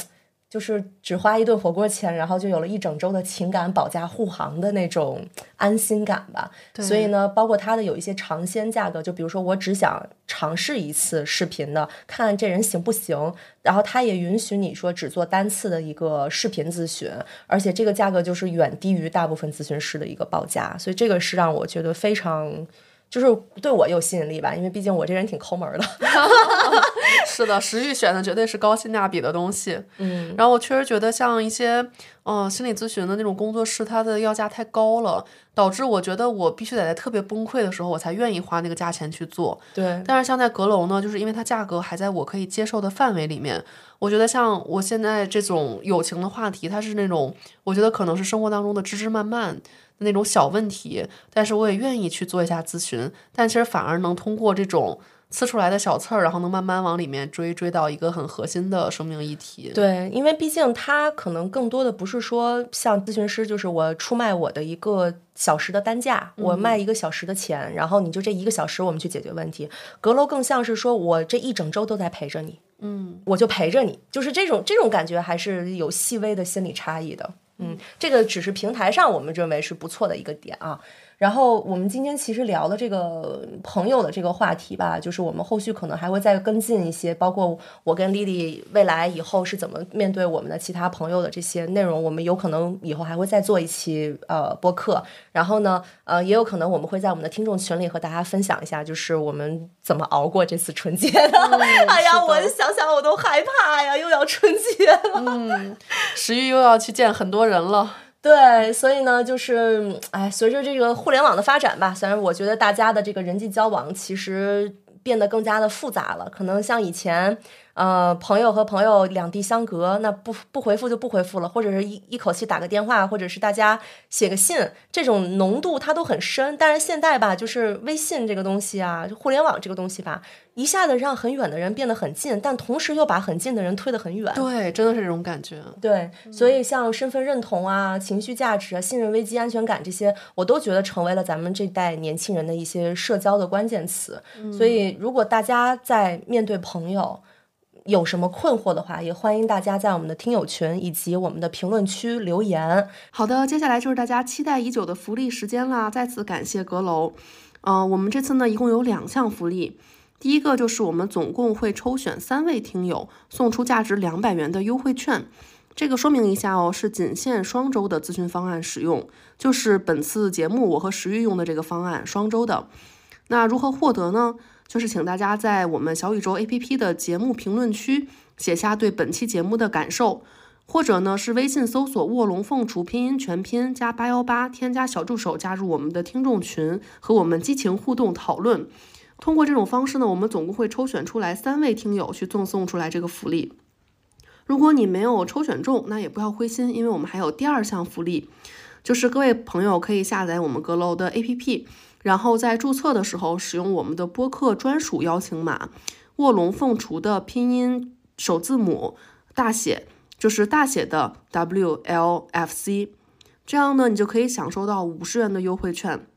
就是只花一顿火锅钱，然后就有了一整周的情感保驾护航的那种安心感吧。所以呢，包括它的有一些尝鲜价格，就比如说我只想尝试一次视频的，看看这人行不行，然后它也允许你说只做单次的一个视频咨询，而且这个价格就是远低于大部分咨询师的一个报价，所以这个是让我觉得非常。就是对我有吸引力吧，因为毕竟我这人挺抠门儿的。是的，食欲选的绝对是高性价比的东西。嗯，然后我确实觉得像一些嗯、呃心理咨询的那种工作室，它的要价太高了，导致我觉得我必须得在特别崩溃的时候，我才愿意花那个价钱去做。对，但是像在阁楼呢，就是因为它价格还在我可以接受的范围里面，我觉得像我现在这种友情的话题，它是那种我觉得可能是生活当中的枝枝蔓蔓的那种小问题，但是我也愿意去做一下咨询，但其实反而能通过这种。呲出来的小刺儿，然后能慢慢往里面追，追到一个很核心的生命议题。对，因为毕竟它可能更多的不是说像咨询师，就是我出卖我的一个小时的单价，我卖一个小时的钱，然后你就这一个小时我们去解决问题。阁楼更像是说我这一整周都在陪着你，嗯，我就陪着你，就是这种这种感觉还是有细微的心理差异的。嗯，这个只是平台上我们认为是不错的一个点啊。然后我们今天其实聊的这个朋友的这个话题吧，就是我们后续可能还会再跟进一些，包括我跟丽丽未来以后是怎么面对我们的其他朋友的这些内容，我们有可能以后还会再做一期呃播客。然后呢，呃，也有可能我们会在我们的听众群里和大家分享一下，就是我们怎么熬过这次春节的。哎呀，我想想我都害怕呀，又要春节了。嗯，石玉又要去见很多人了。对，所以呢，就是，哎，随着这个互联网的发展吧，虽然我觉得大家的这个人际交往其实变得更加的复杂了。可能像以前，呃，朋友和朋友两地相隔，那不不回复就不回复了，或者是一一口气打个电话，或者是大家写个信，这种浓度它都很深。但是现在吧，就是微信这个东西啊，互联网这个东西吧，一下子让很远的人变得很近，但同时又把很近的人推得很远。对，真的是这种感觉。对，所以像身份认同啊、情绪价值啊、信任危机、安全感这些，我都觉得成为了咱们这代年轻人的一些社交的关键词。所以，如果大家在面对朋友有什么困惑的话，也欢迎大家在我们的听友群以及我们的评论区留言。好的，接下来就是大家期待已久的福利时间啦！再次感谢阁楼。嗯，我们这次呢一共有两项福利，第一个就是我们总共会抽选三位听友送出价值两百元的优惠券。这个说明一下哦，是仅限双周的咨询方案使用，就是本次节目我和石玉用的这个方案，双周的。那如何获得呢？就是请大家在我们小宇宙 APP 的节目评论区写下对本期节目的感受，或者呢是微信搜索“卧龙凤雏”拼音全拼加八幺八，添加小助手加入我们的听众群，和我们激情互动讨论。通过这种方式呢，我们总共会抽选出来三位听友去赠送出来这个福利。如果你没有抽选中，那也不要灰心，因为我们还有第二项福利，就是各位朋友可以下载我们阁楼的 APP。然后在注册的时候使用我们的播客专属邀请码“卧龙凤雏”的拼音首字母大写，就是大写的 W L F C，这样呢你就可以享受到五十元的优惠券。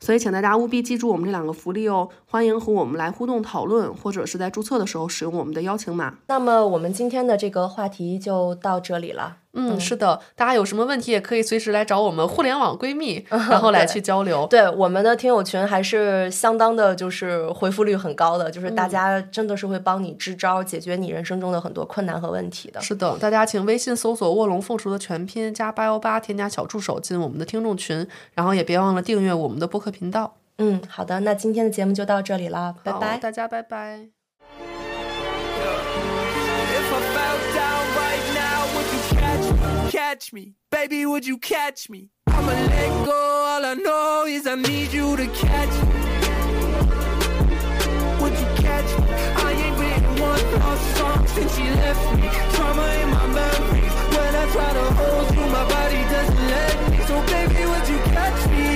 所以请大家务必记住我们这两个福利哦，欢迎和我们来互动讨论，或者是在注册的时候使用我们的邀请码。那么我们今天的这个话题就到这里了。嗯，是的，大家有什么问题也可以随时来找我们互联网闺蜜，然后来去交流。对，我们的听友群还是相当的，就是回复率很高的，就是大家真的是会帮你支招，解决你人生中的很多困难和问题的。是的，大家请微信搜索“卧龙凤雏”的全拼加八幺八，添加小助手进我们的听众群，然后也别忘了订阅我们的播客频道。嗯，好的，那今天的节目就到这里了，拜拜，大家拜拜。Catch me? Baby, would you catch me? I'ma let go, all I know is I need you to catch me. Would you catch me? I ain't written one lost song since she left me. Trauma in my memories. When I try to hold you, my body doesn't let me. So baby, would you catch me?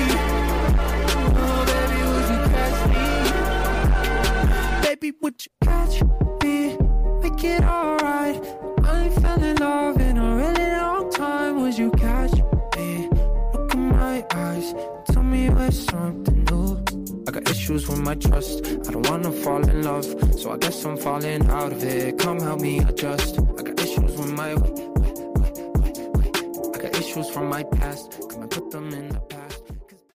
Oh, baby, would you catch me? Baby, would you catch me? Make it alright. I fell in love in a really time. Would you catch me? Look in my eyes. Tell me we're something new. I got issues with my trust. I don't wanna fall in love. So I guess I'm falling out of it. Come help me adjust. I got issues with my. I got issues from my past. Come and put them in the past.